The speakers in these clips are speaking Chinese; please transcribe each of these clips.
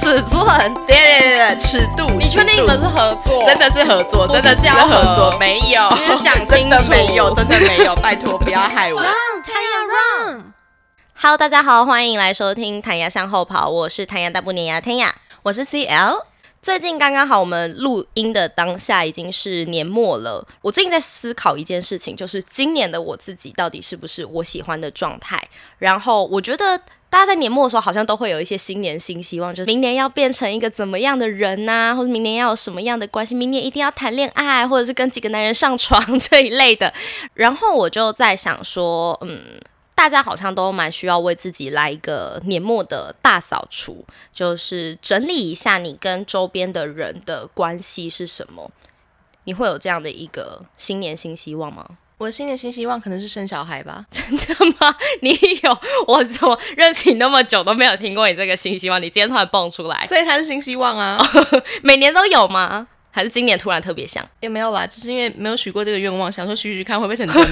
尺寸，对对对对，尺度。你确定你们是合作？真的是合作，真的交合作合，没有，你是讲真的清楚没有，真的没有，拜托不要害我。Hello，大家好，欢迎来收听《弹牙向后跑》，我是弹牙大不粘牙天雅。我是 CL，最近刚刚好，我们录音的当下已经是年末了。我最近在思考一件事情，就是今年的我自己到底是不是我喜欢的状态。然后我觉得大家在年末的时候，好像都会有一些新年新希望，就是明年要变成一个怎么样的人呐、或者明年要有什么样的关系，明年一定要谈恋爱，或者是跟几个男人上床这一类的。然后我就在想说，嗯。大家好像都蛮需要为自己来一个年末的大扫除，就是整理一下你跟周边的人的关系是什么。你会有这样的一个新年新希望吗？我的新年新希望可能是生小孩吧。真的吗？你有？我怎么认识你那么久都没有听过你这个新希望？你今天突然蹦出来，所以它是新希望啊，每年都有吗？还是今年突然特别像？也没有啦，只是因为没有许过这个愿望，想说许许看会不会成真。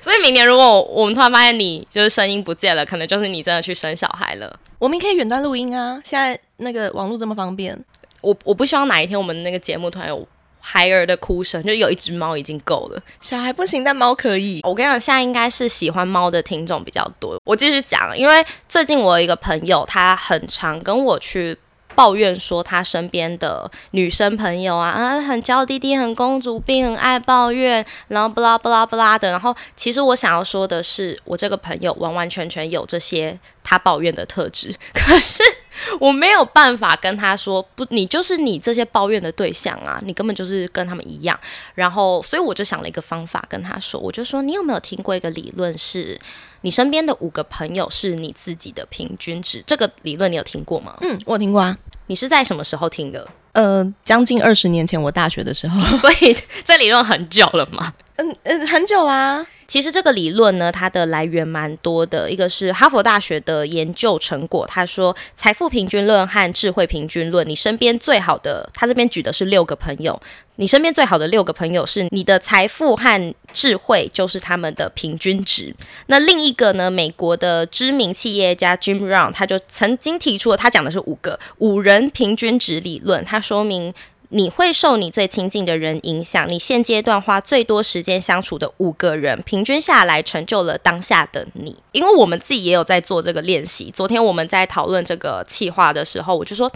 所以明年如果我们突然发现你就是声音不见了，可能就是你真的去生小孩了。我们可以远端录音啊，现在那个网络这么方便。我我不希望哪一天我们那个节目突然有孩儿的哭声，就有一只猫已经够了。小孩不行，但猫可以。我跟你讲，现在应该是喜欢猫的听众比较多。我继续讲，因为最近我有一个朋友，他很常跟我去抱怨说，他身边的女生朋友啊，啊，很娇滴滴，很公主病，很爱抱怨，然后不拉不拉不拉的。然后，其实我想要说的是，我这个朋友完完全全有这些他抱怨的特质，可是。我没有办法跟他说不，你就是你这些抱怨的对象啊，你根本就是跟他们一样。然后，所以我就想了一个方法跟他说，我就说你有没有听过一个理论是，你身边的五个朋友是你自己的平均值？这个理论你有听过吗？嗯，我有听过啊。你是在什么时候听的？呃，将近二十年前，我大学的时候，所以这理论很久了吗。嗯嗯，很久啦。其实这个理论呢，它的来源蛮多的。一个是哈佛大学的研究成果，他说财富平均论和智慧平均论，你身边最好的，他这边举的是六个朋友，你身边最好的六个朋友是你的财富和智慧就是他们的平均值。那另一个呢，美国的知名企业家 Jim Rohn 他就曾经提出了，他讲的是五个五人平均值理论，他说明。你会受你最亲近的人影响，你现阶段花最多时间相处的五个人，平均下来成就了当下的你。因为我们自己也有在做这个练习。昨天我们在讨论这个企划的时候，我就说，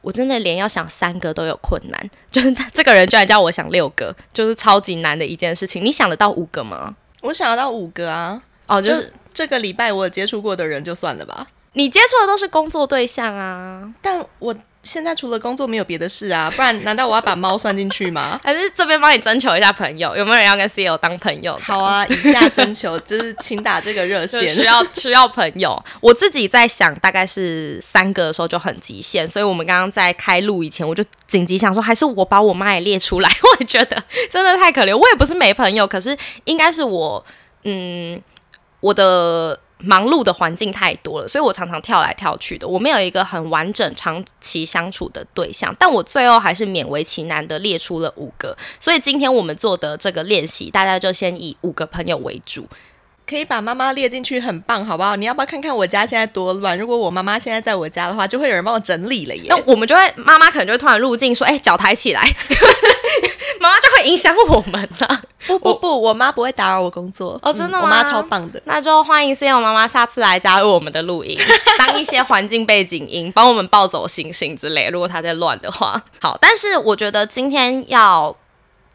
我真的连要想三个都有困难，就是他这个人居然叫我想六个，就是超级难的一件事情。你想得到五个吗？我想得到五个啊，哦，就就是这个礼拜我有接触过的人就算了吧。你接触的都是工作对象啊，但我现在除了工作没有别的事啊，不然难道我要把猫算进去吗？还是这边帮你征求一下朋友，有没有人要跟 CEO 当朋友？好啊，以下征求就是请打这个热线。需要需要朋友。我自己在想，大概是三个的时候就很极限，所以我们刚刚在开录以前，我就紧急想说，还是我把我妈也列出来。我也觉得真的太可怜，我也不是没朋友，可是应该是我，嗯，我的。忙碌的环境太多了，所以我常常跳来跳去的。我没有一个很完整、长期相处的对象，但我最后还是勉为其难的列出了五个。所以今天我们做的这个练习，大家就先以五个朋友为主。可以把妈妈列进去，很棒，好不好？你要不要看看我家现在多乱？如果我妈妈现在在我家的话，就会有人帮我整理了耶那。我们就会妈妈可能就会突然入境说：“哎、脚抬起来。”妈妈就会影响我们了。不不不，我妈不会打扰我工作哦真的吗嗯我妈超棒的。那就欢迎 C 友妈妈下次来加入我们的录音，当一些环境背景音，帮我们抱走星星之类。如果他在乱的话，好。但是我觉得今天要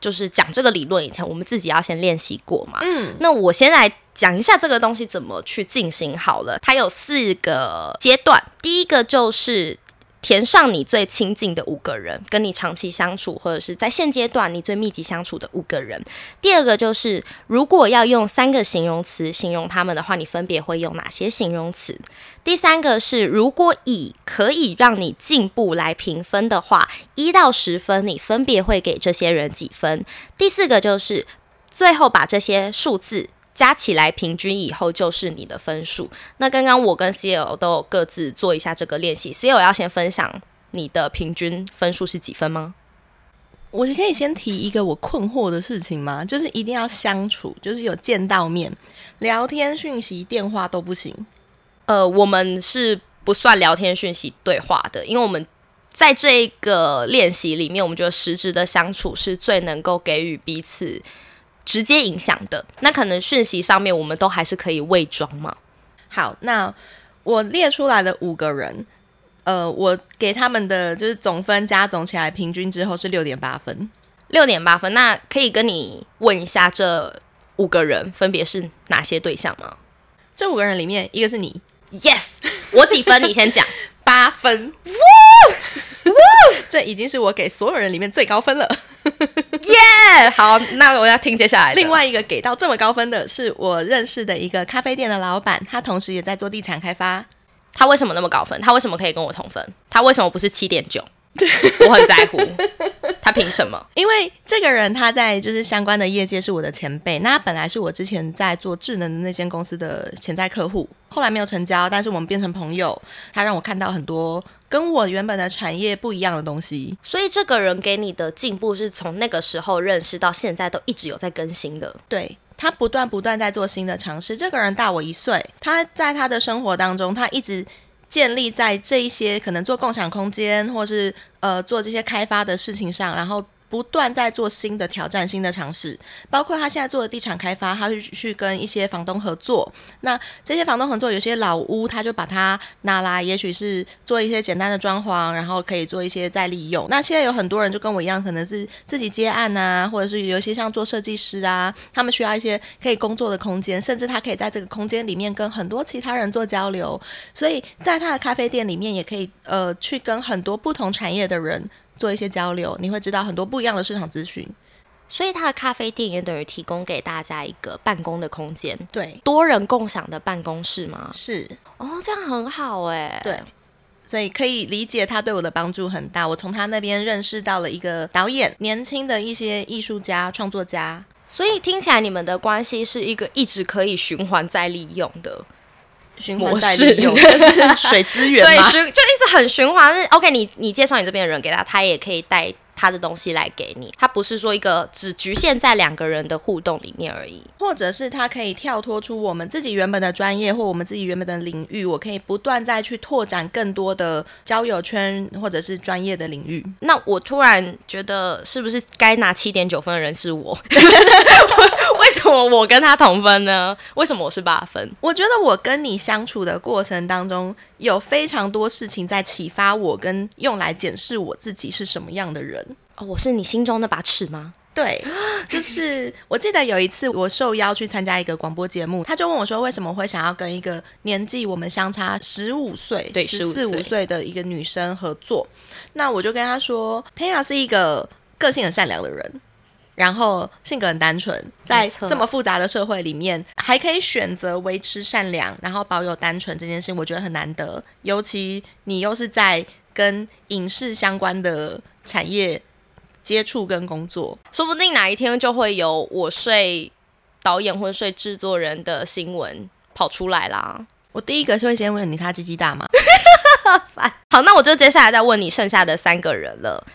就是讲这个理论以前，我们自己要先练习过嘛。嗯，那我先来讲一下这个东西怎么去进行好了。它有四个阶段，第一个就是。填上你最亲近的五个人，跟你长期相处，或者是在现阶段你最密集相处的五个人。第二个就是，如果要用三个形容词形容他们的话，你分别会用哪些形容词？第三个是，如果以可以让你进步来评分的话，一到十分，你分别会给这些人几分？第四个就是，最后把这些数字加起来平均以后就是你的分数。那刚刚我跟 C L 都有各自做一下这个练习，C L 要先分享你的平均分数是几分吗？我可以先提一个我困惑的事情吗？就是一定要相处，就是有见到面，聊天、讯息、电话都不行。呃，我们是不算聊天讯息对话的，因为我们在这个练习里面，我们觉得实质的相处是最能够给予彼此直接影响的。那可能讯息上面，我们都还是可以伪装嘛。好，那我列出来的五个人，呃，我给他们的就是总分加总起来，平均之后是六点八分。六点八分，那可以跟你问一下，这五个人分别是哪些对象吗？这五个人里面，一个是你，Yes，我几分？你先讲，八分。这已经是我给所有人里面最高分了。耶，好，那我要听接下来。另外一个给到这么高分的是我认识的一个咖啡店的老板，他同时也在做地产开发。他为什么那么高分？他为什么可以跟我同分？他为什么不是七点九？我很在乎。他凭什么？因为这个人他在就是相关的业界是我的前辈，那他本来是我之前在做智能的那间公司的潜在客户，后来没有成交，但是我们变成朋友。他让我看到很多跟我原本的产业不一样的东西，所以这个人给你的进步是从那个时候认识到现在都一直有在更新的。对他不断不断在做新的尝试。这个人大我一岁，他在他的生活当中，他一直。建立在这一些可能做共享空间，或是呃做这些开发的事情上，然后。不断在做新的挑战、新的尝试，包括他现在做的地产开发，他会去跟一些房东合作。那这些房东合作，有些老屋，他就把它拿来，也许是做一些简单的装潢，然后可以做一些再利用。那现在有很多人就跟我一样，可能是自己接案啊，或者是有一些像做设计师啊，他们需要一些可以工作的空间，甚至他可以在这个空间里面跟很多其他人做交流。所以在他的咖啡店里面，也可以呃去跟很多不同产业的人。做一些交流，你会知道很多不一样的市场资讯。所以，他的咖啡店也等于提供给大家一个办公的空间，对，多人共享的办公室吗？是哦，这样很好哎。对，所以可以理解他对我的帮助很大。我从他那边认识到了一个导演，年轻的一些艺术家、创作家。所以听起来，你们的关系是一个一直可以循环再利用的。循环再利用，是水资源对，循就一直很循环。OK，你你介绍你这边的人给他，他也可以带。他的东西来给你，他不是说一个只局限在两个人的互动里面而已，或者是他可以跳脱出我们自己原本的专业或我们自己原本的领域，我可以不断再去拓展更多的交友圈或者是专业的领域。那我突然觉得，是不是该拿七点九分的人是我？为什么我跟他同分呢？为什么我是八分？我觉得我跟你相处的过程当中。有非常多事情在启发我，跟用来检视我自己是什么样的人。哦，我是你心中那把尺吗？对，就是我记得有一次我受邀去参加一个广播节目，他就问我说，为什么会想要跟一个年纪我们相差十五岁、对十四五岁的一个女生合作？那我就跟他说，Taya 是一个个性很善良的人。然后性格很单纯，在这么复杂的社会里面，还可以选择维持善良，然后保有单纯这件事，我觉得很难得。尤其你又是在跟影视相关的产业接触跟工作，说不定哪一天就会有我睡导演或者睡制作人的新闻跑出来啦。我第一个是会先问你，他鸡鸡大吗？好，那我就接下来再问你剩下的三个人了。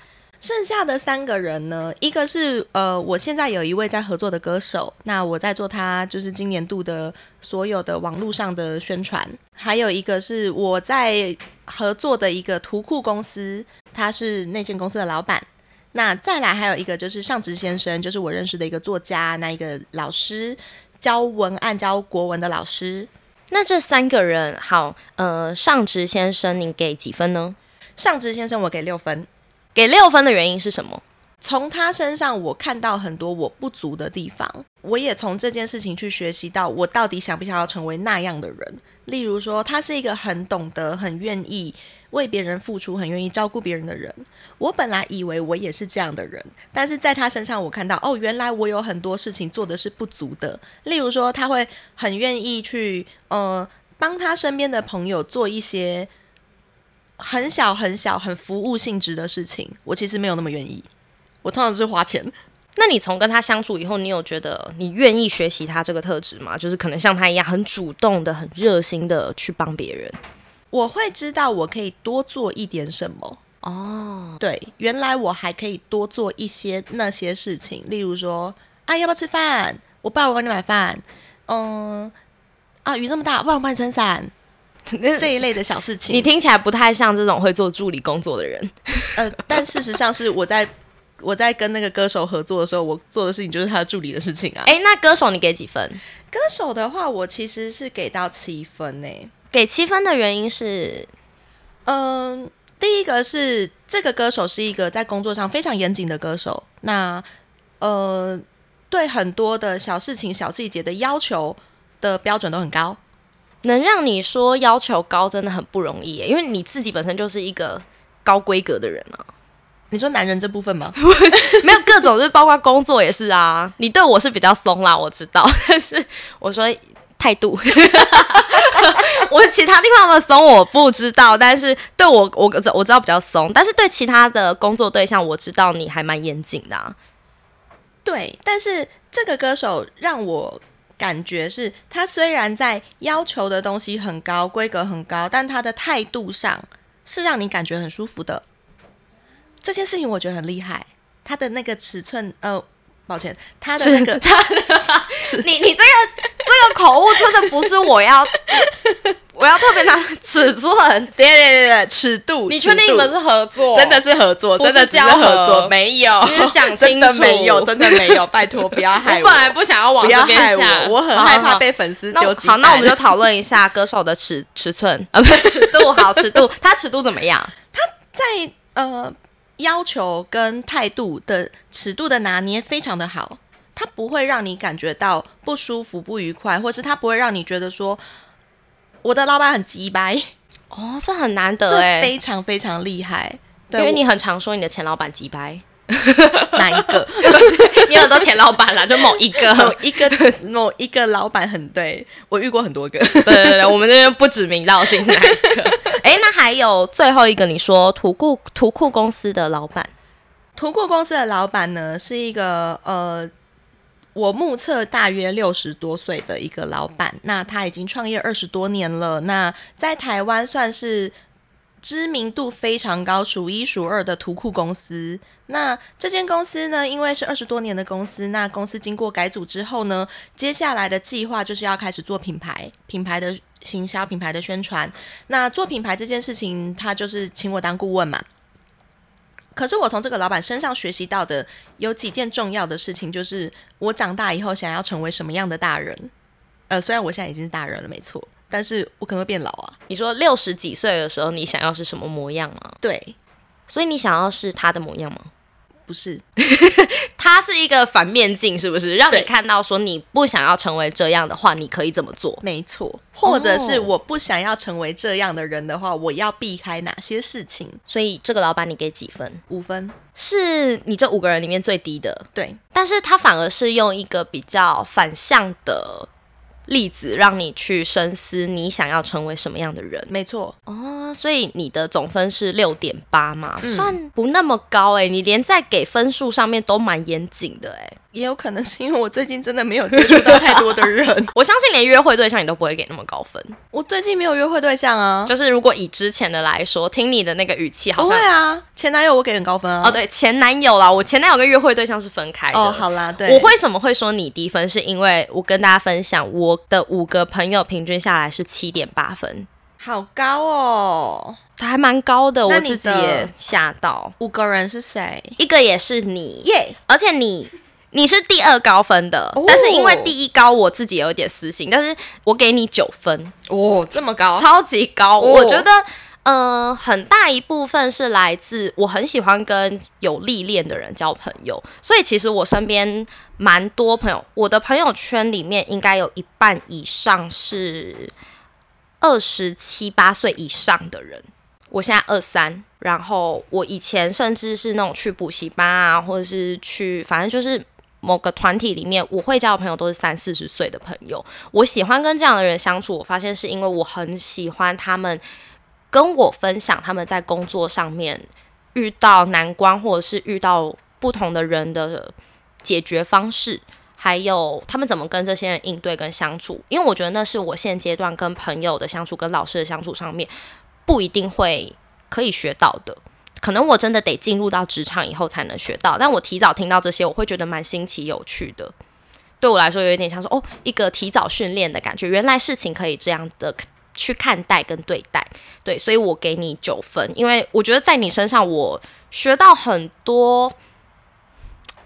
剩下的三个人呢？一个是呃，我现在有一位在合作的歌手，那我在做他就是今年度的所有的网络上的宣传。还有一个是我在合作的一个图库公司，他是那间公司的老板。那再来还有一个就是上直先生，就是我认识的一个作家，那一个老师教文案教国文的老师。那这三个人好，呃，上直先生，你给几分呢？上直先生，我给六分。给六分的原因是什么？从他身上我看到很多我不足的地方，我也从这件事情去学习到我到底想不想要成为那样的人。例如说，他是一个很懂得、很愿意为别人付出、很愿意照顾别人的人。我本来以为我也是这样的人，但是在他身上我看到，哦，原来我有很多事情做的是不足的。例如说，他会很愿意去呃帮他身边的朋友做一些。很小很小很服务性质的事情，我其实没有那么愿意。我通常是花钱。那你从跟他相处以后，你有觉得你愿意学习他这个特质吗？就是可能像他一样，很主动的、很热心的去帮别人。我会知道我可以多做一点什么。哦，对，原来我还可以多做一些那些事情，例如说，啊，要不要吃饭？我爸我帮你买饭。嗯，啊，雨这么大，不然我帮你撑伞。这一类的小事情。你听起来不太像这种会做助理工作的人。呃，但事实上是我在我在跟那个歌手合作的时候，我做的事情就是他的助理的事情啊。哎，那歌手你给几分？歌手的话，我其实是给到七分呢。给七分的原因是，嗯，第一个是这个歌手是一个在工作上非常严谨的歌手，那呃，对很多的小事情、小细节的要求的标准都很高。能让你说要求高真的很不容易，因为你自己本身就是一个高规格的人啊。你说男人这部分吗？没有各种，就是包括工作也是啊。你对我是比较松啦，我知道，但是我说态度，我其他地方的松我不知道，但是对我我我知道比较松，但是对其他的工作对象，我知道你还蛮严谨的。对，但是这个歌手让我感觉是他虽然在要求的东西很高，规格很高，但他的态度上是让你感觉很舒服的。这件事情我觉得很厉害，他的那个尺寸，呃，抱歉，他的那个，你你这个这个口误真的不是我要，我要特别拿尺寸，对对对对，尺度，你确定你们是合作？真的是合作，真的是合作，没有，你讲清楚，没有，真的没有，拜托不要害我，本来不想要往这边想，我很害怕被粉丝丢。好，那我们就讨论一下歌手的尺尺寸。啊，不是。尺度，好尺度，他尺度怎么样？他在呃。要求跟态度的尺度的拿捏非常的好，它不会让你感觉到不舒服、不愉快，或是它不会让你觉得说我的老板很鸡掰哦，这很难得 哎，非常非常厉害，对因为你很常说你的前老板鸡掰。哪一个？你有很多前老板啦，就某一个，某一个，某一个老板很对我遇过很多个。对对对，我们这边不指名道姓是哪一个。哎，那还有最后一个，你说图库图库公司的老板，图库公司的老板呢是一个呃，我目测大约六十多岁的一个老板，那他已经创业二十多年了，那在台湾算是。知名度非常高，数一数二的图库公司。那这间公司呢，因为是二十多年的公司，那公司经过改组之后呢，接下来的计划就是要开始做品牌、品牌的行销、品牌的宣传。那做品牌这件事情，他就是请我当顾问嘛。可是我从这个老板身上学习到的有几件重要的事情，就是我长大以后想要成为什么样的大人。呃，虽然我现在已经是大人了，没错。但是我可能会变老啊！你说六十几岁的时候，你想要是什么模样吗？对，所以你想要是他的模样吗？不是，他是一个反面镜，是不是？让你看到说你不想要成为这样的话，你可以怎么做？没错，或者是我不想要成为这样的人的话，我要避开哪些事情？所以这个老板你给几分？五分，是你这五个人里面最低的。对，但是他反而是用一个比较反向的。例子让你去深思，你想要成为什么样的人？没错哦，所以你的总分是六点八嘛，算不那么高哎，你连在给分数上面都蛮严谨的哎。也有可能是因为我最近真的没有接触到太多的人，我相信连约会对象你都不会给那么高分。我最近没有约会对象啊，就是如果以之前的来说，听你的那个语气，好像不会啊。前男友我给很高分啊。哦，对，前男友啦，我前男友跟约会对象是分开的。哦，好啦，对。我为什么会说你低分？是因为我跟大家分享，我的五个朋友平均下来是七点八分，好高哦，他还蛮高的，我自己也吓到。五个人是谁？一个也是你耶，而且你。你是第二高分的，但是因为第一高，我自己有点私心，但是我给你九分哦，这么高，超级高。我觉得，嗯，很大一部分是来自我很喜欢跟有历练的人交朋友，所以其实我身边蛮多朋友，我的朋友圈里面应该有一半以上是二十七八岁以上的人。我现在二三，然后我以前甚至是那种去补习班啊，或者是去，反正就是。某个团体里面，我会交的朋友都是三四十岁的朋友。我喜欢跟这样的人相处，我发现是因为我很喜欢他们跟我分享他们在工作上面遇到难关，或者是遇到不同的人的解决方式，还有他们怎么跟这些人应对跟相处。因为我觉得那是我现阶段跟朋友的相处、跟老师的相处上面不一定会可以学到的。可能我真的得进入到职场以后才能学到，但我提早听到这些，我会觉得蛮新奇有趣的。对我来说，有一点像说哦，一个提早训练的感觉。原来事情可以这样的去看待跟对待。对，所以我给你九分，因为我觉得在你身上我学到很多。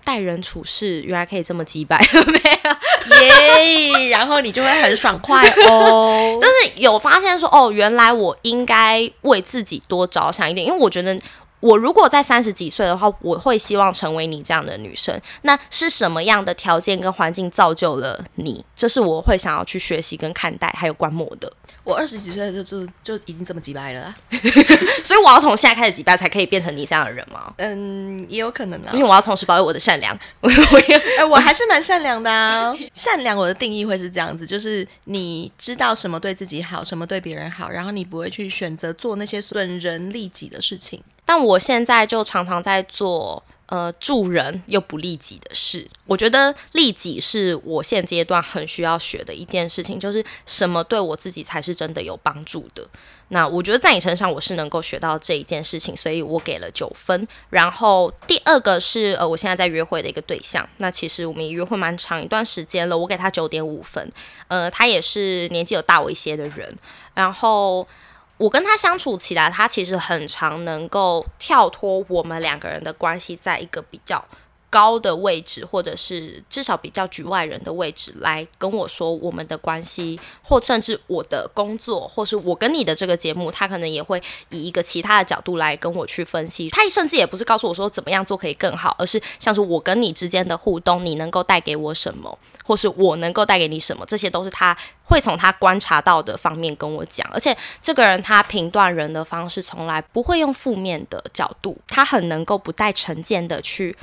待人处事原来可以这么击败，没有耶，然后你就会很爽快哦。就是有发现说，哦，原来我应该为自己多着想一点，因为我觉得我如果在三十几岁的话，我会希望成为你这样的女生。那是什么样的条件跟环境造就了你？这是我会想要去学习跟看待，还有观摩的。我二十几岁就就就已经这么击败了，所以我要从现在开始击败，才可以变成你这样的人吗？嗯，也有可能啊。因为我要同时保有我的善良。哎，我还是蛮善良的啊。善良，我的定义会是这样子，就是你知道什么对自己好，什么对别人好，然后你不会去选择做那些损人利己的事情。但我现在就常常在做。呃，助人又不利己的事，我觉得利己是我现阶段很需要学的一件事情，就是什么对我自己才是真的有帮助的。那我觉得在你身上我是能够学到这一件事情，所以我给了九分。然后第二个是呃，我现在在约会的一个对象，那其实我们也约会蛮长一段时间了，我给他九点五分。呃，他也是年纪有大我一些的人，然后。我跟他相处起来，他其实很常能够跳脱我们两个人的关系，在一个比较。高的位置，或者是至少比较局外人的位置，来跟我说我们的关系，或甚至我的工作，或是我跟你的这个节目，他可能也会以一个其他的角度来跟我去分析。他甚至也不是告诉我说怎么样做可以更好，而是像是我跟你之间的互动，你能够带给我什么，或是我能够带给你什么，这些都是他会从他观察到的方面跟我讲。而且这个人他评断人的方式从来不会用负面的角度，他很能够不带成见的去。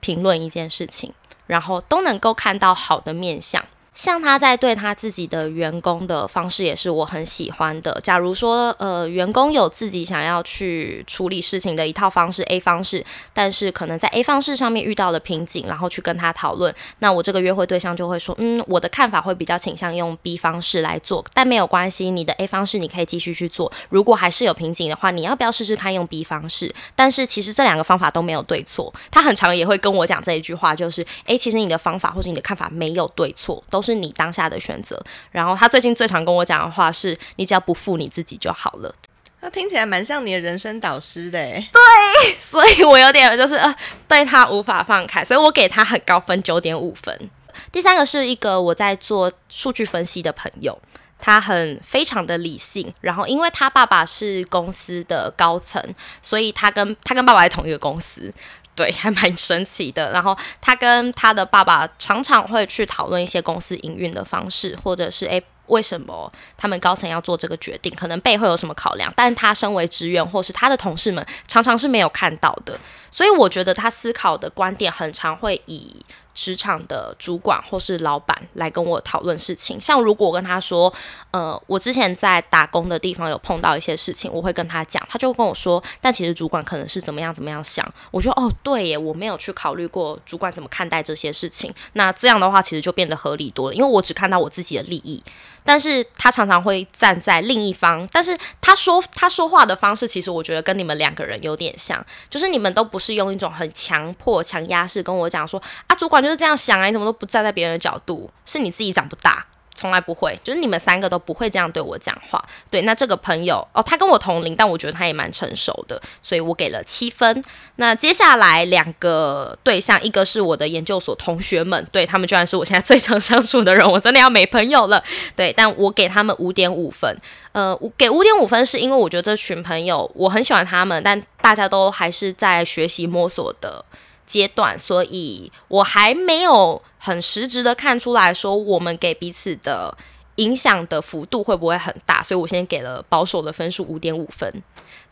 评论一件事情，然后都能够看到好的面相。像他在对他自己的员工的方式也是我很喜欢的。假如说，呃，员工有自己想要去处理事情的一套方式 A 方式，但是可能在 A 方式上面遇到了瓶颈，然后去跟他讨论，那我这个约会对象就会说，嗯，我的看法会比较倾向用 B 方式来做，但没有关系，你的 A 方式你可以继续去做。如果还是有瓶颈的话，你要不要试试看用 B 方式？但是其实这两个方法都没有对错。他很常也会跟我讲这一句话，就是，诶，其实你的方法或者你的看法没有对错，都是。是你当下的选择。然后他最近最常跟我讲的话是：“你只要不负你自己就好了。”那听起来蛮像你的人生导师的。对，所以我有点就是呃，对他无法放开，所以我给他很高分，九点五分。第三个是一个我在做数据分析的朋友，他很非常的理性。然后因为他爸爸是公司的高层，所以他跟他跟爸爸在同一个公司。对，还蛮神奇的。然后他跟他的爸爸常常会去讨论一些公司营运的方式，或者是诶，为什么他们高层要做这个决定，可能背后有什么考量。但他身为职员，或是他的同事们，常常是没有看到的。所以我觉得他思考的观点，很常会以。职场的主管或是老板来跟我讨论事情，像如果我跟他说，呃，我之前在打工的地方有碰到一些事情，我会跟他讲，他就跟我说，但其实主管可能是怎么样怎么样想。我说，哦，对耶，我没有去考虑过主管怎么看待这些事情。那这样的话，其实就变得合理多了，因为我只看到我自己的利益。但是他常常会站在另一方，但是他说他说话的方式，其实我觉得跟你们两个人有点像，就是你们都不是用一种很强迫、强压式跟我讲说啊，主管就是这样想啊，你怎么都不站在别人的角度，是你自己长不大。从来不会，就是你们三个都不会这样对我讲话。对，那这个朋友哦，他跟我同龄，但我觉得他也蛮成熟的，所以我给了七分。那接下来两个对象，一个是我的研究所同学们，对他们居然是我现在最常相处的人，我真的要没朋友了。对，但我给他们五点五分。呃，给五点五分是因为我觉得这群朋友我很喜欢他们，但大家都还是在学习摸索的。阶段，所以我还没有很实质的看出来说我们给彼此的影响的幅度会不会很大，所以我先给了保守的分数五点五分。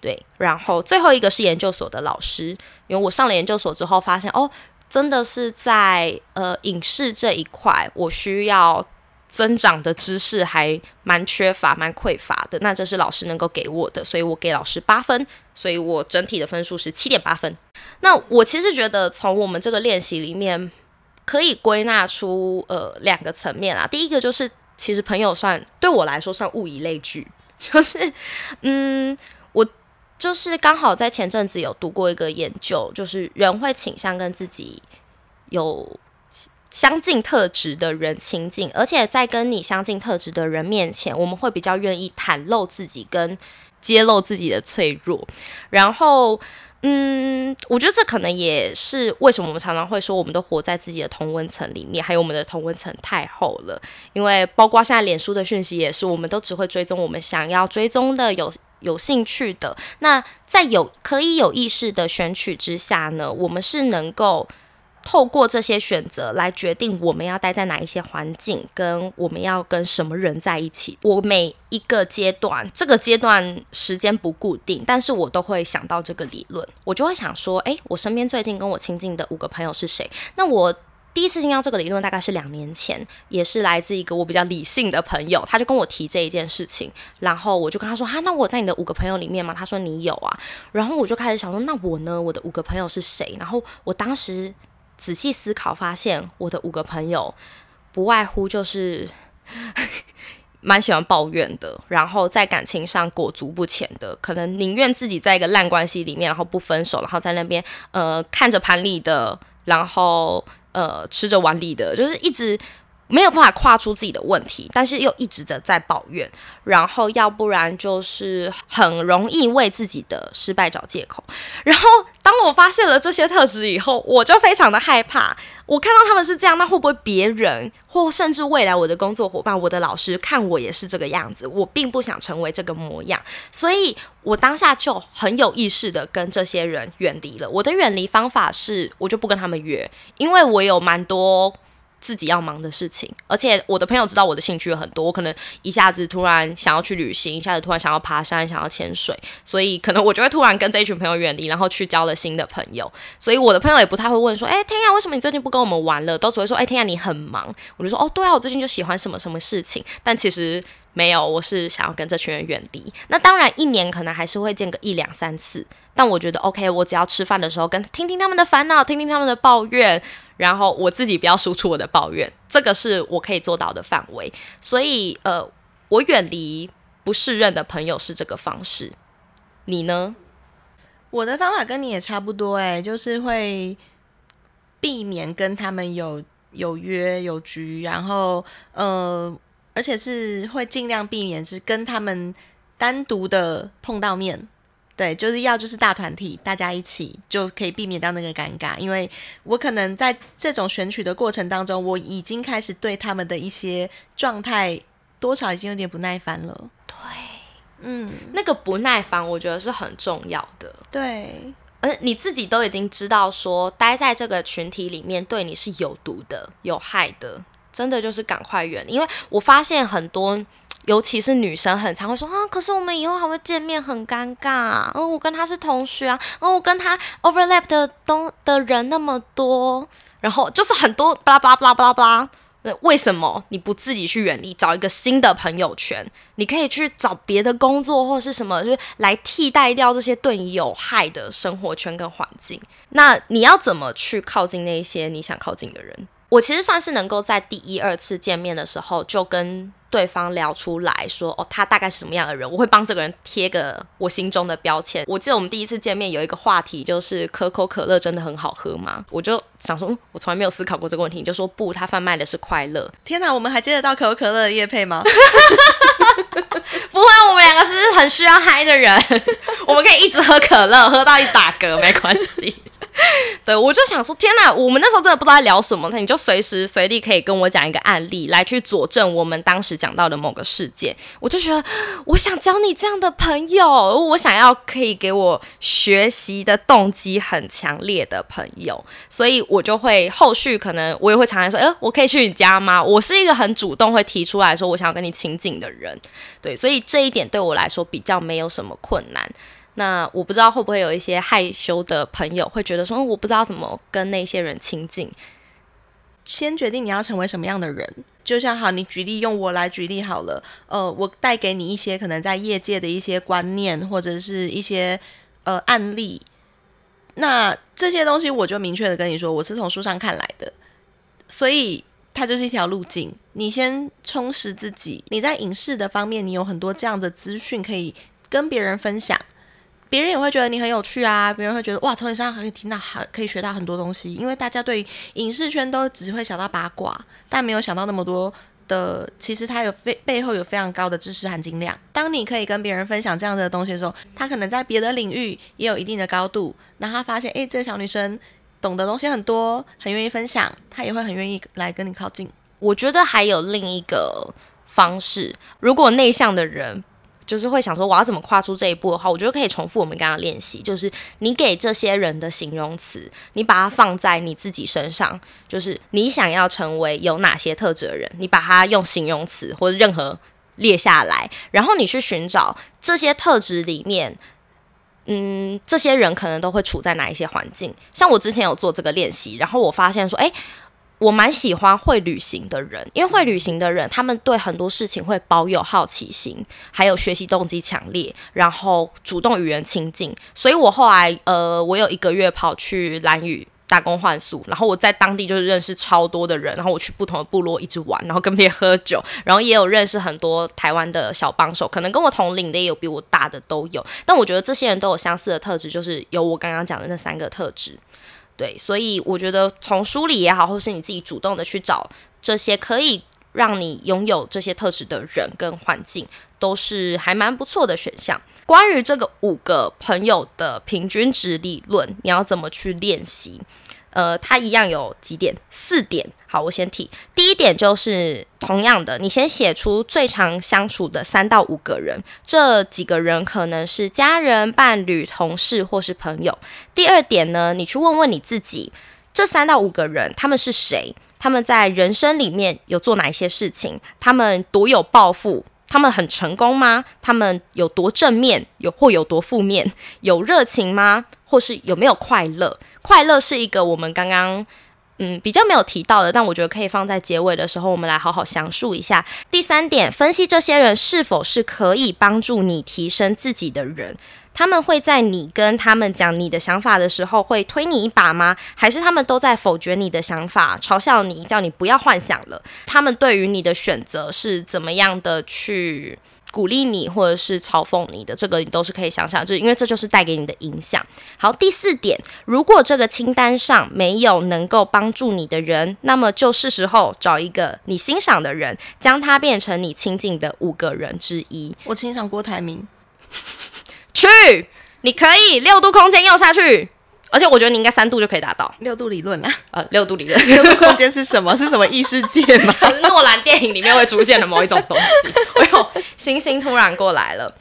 对，然后最后一个是研究所的老师，因为我上了研究所之后发现，哦，真的是在呃影视这一块，我需要。增长的知识还蛮缺乏、蛮匮乏的，那这是老师能够给我的，所以我给老师八分，所以我整体的分数是七点八分。那我其实觉得从我们这个练习里面可以归纳出呃两个层面啊，第一个就是其实朋友算对我来说算物以类聚，就是嗯，我就是刚好在前阵子有读过一个研究，就是人会倾向跟自己有。相近特质的人亲近，而且在跟你相近特质的人面前，我们会比较愿意袒露自己跟揭露自己的脆弱。然后，嗯，我觉得这可能也是为什么我们常常会说，我们都活在自己的同温层里面，还有我们的同温层太厚了。因为包括现在脸书的讯息也是，我们都只会追踪我们想要追踪的、有有兴趣的。那在有可以有意识的选取之下呢，我们是能够。透过这些选择来决定我们要待在哪一些环境，跟我们要跟什么人在一起。我每一个阶段，这个阶段时间不固定，但是我都会想到这个理论。我就会想说，诶，我身边最近跟我亲近的五个朋友是谁？那我第一次听到这个理论大概是两年前，也是来自一个我比较理性的朋友，他就跟我提这一件事情，然后我就跟他说，哈，那我在你的五个朋友里面吗？他说你有啊，然后我就开始想说，那我呢？我的五个朋友是谁？然后我当时。仔细思考，发现我的五个朋友不外乎就是 蛮喜欢抱怨的，然后在感情上裹足不前的，可能宁愿自己在一个烂关系里面，然后不分手，然后在那边呃看着盘里的，然后呃吃着碗里的，就是一直。没有办法跨出自己的问题，但是又一直的在抱怨，然后要不然就是很容易为自己的失败找借口。然后当我发现了这些特质以后，我就非常的害怕。我看到他们是这样，那会不会别人或甚至未来我的工作伙伴、我的老师看我也是这个样子？我并不想成为这个模样，所以我当下就很有意识的跟这些人远离了。我的远离方法是，我就不跟他们约，因为我有蛮多。自己要忙的事情，而且我的朋友知道我的兴趣很多，我可能一下子突然想要去旅行，一下子突然想要爬山，想要潜水，所以可能我就会突然跟这一群朋友远离，然后去交了新的朋友。所以我的朋友也不太会问说：“哎，天呀，为什么你最近不跟我们玩了？”都只会说：“哎，天呀，你很忙。”我就说：“哦，对啊，我最近就喜欢什么什么事情。”但其实没有，我是想要跟这群人远离。那当然，一年可能还是会见个一两三次，但我觉得 OK，我只要吃饭的时候跟听听他们的烦恼，听听他们的抱怨。然后我自己不要输出我的抱怨，这个是我可以做到的范围。所以，呃，我远离不适任的朋友是这个方式。你呢？我的方法跟你也差不多，哎，就是会避免跟他们有有约有局，然后，呃，而且是会尽量避免是跟他们单独的碰到面。对，就是要就是大团体，大家一起就可以避免到那个尴尬。因为我可能在这种选取的过程当中，我已经开始对他们的一些状态多少已经有点不耐烦了。对，嗯，那个不耐烦，我觉得是很重要的。对，而你自己都已经知道，说待在这个群体里面对你是有毒的、有害的，真的就是赶快远离。因为我发现很多。尤其是女生很常会说啊，可是我们以后还会见面，很尴尬。哦，我跟他是同学啊，哦，我跟他 overlap 的东的人那么多，然后就是很多巴拉巴拉巴拉巴拉巴拉。那为什么你不自己去远离，找一个新的朋友圈？你可以去找别的工作或是什么，就是来替代掉这些对你有害的生活圈跟环境。那你要怎么去靠近那些你想靠近的人？我其实算是能够在第一二次见面的时候就跟对方聊出来说，哦，他大概是什么样的人，我会帮这个人贴个我心中的标签。我记得我们第一次见面有一个话题就是可口可乐真的很好喝吗？我就想说，我从来没有思考过这个问题，你就说不，他贩卖的是快乐。天哪，我们还接得到可口可乐的叶配吗？不会，我们两个是很需要嗨的人，我们可以一直喝可乐，喝到一打嗝没关系。对，我就想说，天哪，我们那时候真的不知道在聊什么，那你就随时随地可以跟我讲一个案例来去佐证我们当时讲到的某个事件。我就觉得，我想交你这样的朋友，我想要可以给我学习的动机很强烈的朋友，所以我就会后续可能我也会常常说，哎，我可以去你家吗？我是一个很主动会提出来说我想要跟你亲近的人，对，所以这一点对我来说比较没有什么困难。那我不知道会不会有一些害羞的朋友会觉得说，我不知道怎么跟那些人亲近。先决定你要成为什么样的人，就像好，你举例用我来举例好了。呃，我带给你一些可能在业界的一些观念，或者是一些呃案例。那这些东西我就明确的跟你说，我是从书上看来的，所以它就是一条路径。你先充实自己，你在影视的方面，你有很多这样的资讯可以跟别人分享。别人也会觉得你很有趣啊，别人会觉得哇，从你身上可以听到很可以学到很多东西，因为大家对影视圈都只会想到八卦，但没有想到那么多的，其实它有非背后有非常高的知识含金量。当你可以跟别人分享这样子的东西的时候，他可能在别的领域也有一定的高度，那他发现诶，这个小女生懂的东西很多，很愿意分享，他也会很愿意来跟你靠近。我觉得还有另一个方式，如果内向的人。就是会想说我要怎么跨出这一步的话，我觉得可以重复我们刚刚练习，就是你给这些人的形容词，你把它放在你自己身上，就是你想要成为有哪些特质的人，你把它用形容词或者任何列下来，然后你去寻找这些特质里面，嗯，这些人可能都会处在哪一些环境。像我之前有做这个练习，然后我发现说，哎。我蛮喜欢会旅行的人，因为会旅行的人，他们对很多事情会保有好奇心，还有学习动机强烈，然后主动与人亲近。所以我后来，呃，我有一个月跑去蓝屿打工换宿，然后我在当地就是认识超多的人，然后我去不同的部落一直玩，然后跟别人喝酒，然后也有认识很多台湾的小帮手，可能跟我同龄的也有比我大的都有。但我觉得这些人都有相似的特质，就是有我刚刚讲的那三个特质。对，所以我觉得从书里也好，或是你自己主动的去找这些可以让你拥有这些特质的人跟环境，都是还蛮不错的选项。关于这个五个朋友的平均值理论，你要怎么去练习？呃，它一样有几点，四点。好，我先提。第一点就是同样的，你先写出最常相处的三到五个人，这几个人可能是家人、伴侣、同事或是朋友。第二点呢，你去问问你自己，这三到五个人他们是谁？他们在人生里面有做哪一些事情？他们多有抱负？他们很成功吗？他们有多正面？有或有多负面？有热情吗？或是有没有快乐？快乐是一个我们刚刚嗯比较没有提到的，但我觉得可以放在结尾的时候，我们来好好详述一下。第三点，分析这些人是否是可以帮助你提升自己的人。他们会在你跟他们讲你的想法的时候，会推你一把吗？还是他们都在否决你的想法，嘲笑你，叫你不要幻想了？他们对于你的选择是怎么样的去？鼓励你或者是嘲讽你的，这个你都是可以想想，就因为这就是带给你的影响。好，第四点，如果这个清单上没有能够帮助你的人，那么就是时候找一个你欣赏的人，将他变成你亲近的五个人之一。我欣赏郭台铭，去，你可以六度空间用下去。而且我觉得你应该三度就可以达到六度理论啦。呃，六度理论，六度空间是什么？是什么异世界吗？诺兰电影里面会出现的某一种东西。哎呦，星星突然过来了，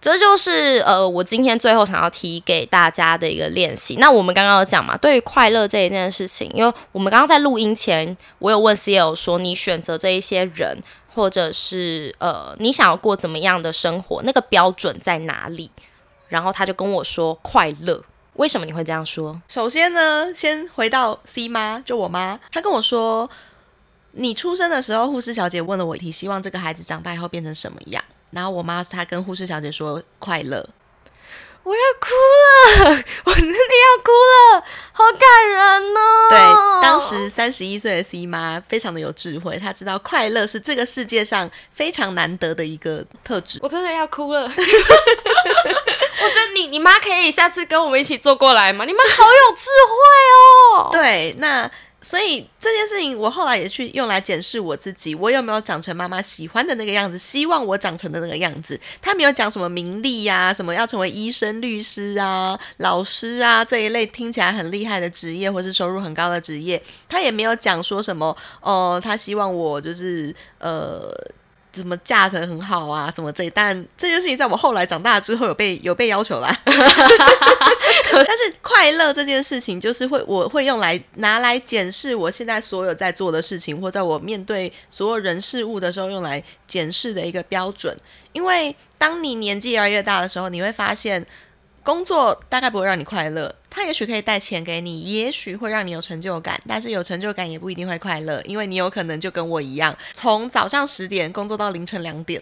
这就是呃，我今天最后想要提给大家的一个练习。那我们刚刚有讲嘛，对于快乐这一件事情，因为我们刚刚在录音前，我有问 C L 说，你选择这一些人，或者是呃，你想要过怎么样的生活，那个标准在哪里？然后他就跟我说，快乐。为什么你会这样说？首先呢，先回到 C 妈，就我妈，她跟我说，你出生的时候，护士小姐问了我一题，希望这个孩子长大以后变成什么样？然后我妈她跟护士小姐说，快乐。我要哭了，我真的要哭了，好感人哦！对，当时三十一岁的 C 妈非常的有智慧，她知道快乐是这个世界上非常难得的一个特质。我真的要哭了。我觉得你你妈可以下次跟我们一起坐过来吗？你妈好有智慧哦。对，那所以这件事情我后来也去用来检视我自己，我有没有长成妈妈喜欢的那个样子，希望我长成的那个样子。他没有讲什么名利呀，什么要成为医生、律师啊、老师啊这一类听起来很厉害的职业，或是收入很高的职业。他也没有讲说什么哦，他希望我就是呃。怎么嫁的很好啊？什么这？但这件事情在我后来长大之后有被有被要求啦。但是快乐这件事情，就是会我会用来拿来检视我现在所有在做的事情，或在我面对所有人事物的时候用来检视的一个标准。因为当你年纪越来越大的时候，你会发现。工作大概不会让你快乐，它也许可以带钱给你，也许会让你有成就感，但是有成就感也不一定会快乐，因为你有可能就跟我一样，从早上十点工作到凌晨两点。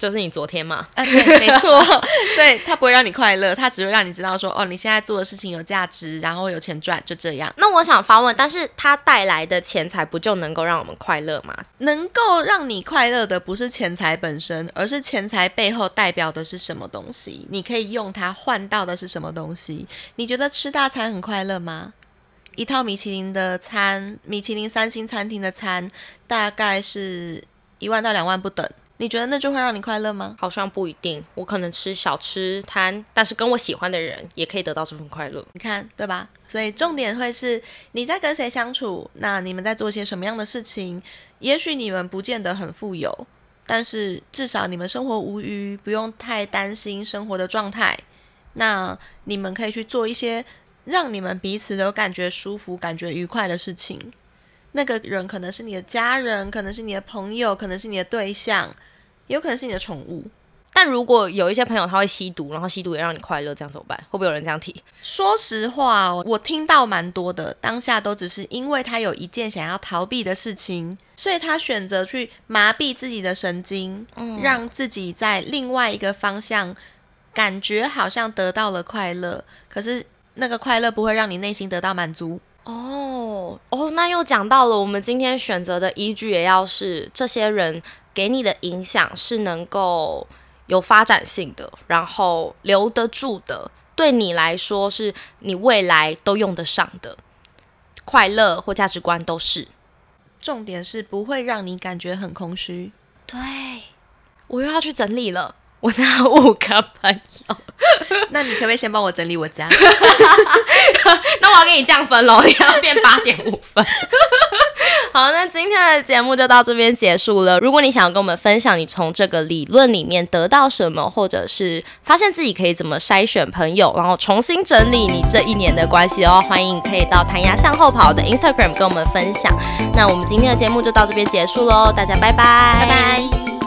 就是你昨天嘛。啊，对，没错，对，他不会让你快乐，他只会让你知道说，哦，你现在做的事情有价值，然后有钱赚，就这样。那我想发问，但是它带来的钱财不就能够让我们快乐吗？能够让你快乐的不是钱财本身，而是钱财背后代表的是什么东西？你可以用它换到的是什么东西？你觉得吃大餐很快乐吗？一套米其林的餐，米其林三星餐厅的餐，大概是一万到两万不等。你觉得那就会让你快乐吗？好像不一定，我可能吃小吃摊，但是跟我喜欢的人也可以得到这份快乐。你看，对吧？所以重点会是你在跟谁相处，那你们在做些什么样的事情？也许你们不见得很富有，但是至少你们生活无余，不用太担心生活的状态。那你们可以去做一些让你们彼此都感觉舒服、感觉愉快的事情。那个人可能是你的家人，可能是你的朋友，可能是你的对象，也有可能是你的宠物。但如果有一些朋友他会吸毒，然后吸毒也让你快乐，这样怎么办？会不会有人这样提？说实话，我听到蛮多的，当下都只是因为他有一件想要逃避的事情，所以他选择去麻痹自己的神经，让自己在另外一个方向感觉好像得到了快乐，可是那个快乐不会让你内心得到满足。哦哦，那又讲到了我们今天选择的依据，也要是这些人给你的影响是能够有发展性的，然后留得住的，对你来说是你未来都用得上的快乐或价值观都是。重点是不会让你感觉很空虚。对，我又要去整理了。我那五个朋友，那你可不可以先帮我整理我家？那我要给你降分喽，你要变八点五分。好，那今天的节目就到这边结束了。如果你想要跟我们分享你从这个理论里面得到什么，或者是发现自己可以怎么筛选朋友，然后重新整理你这一年的关系哦，欢迎可以到弹牙向后跑的 Instagram 跟我们分享。那我们今天的节目就到这边结束喽，大家拜拜，拜拜。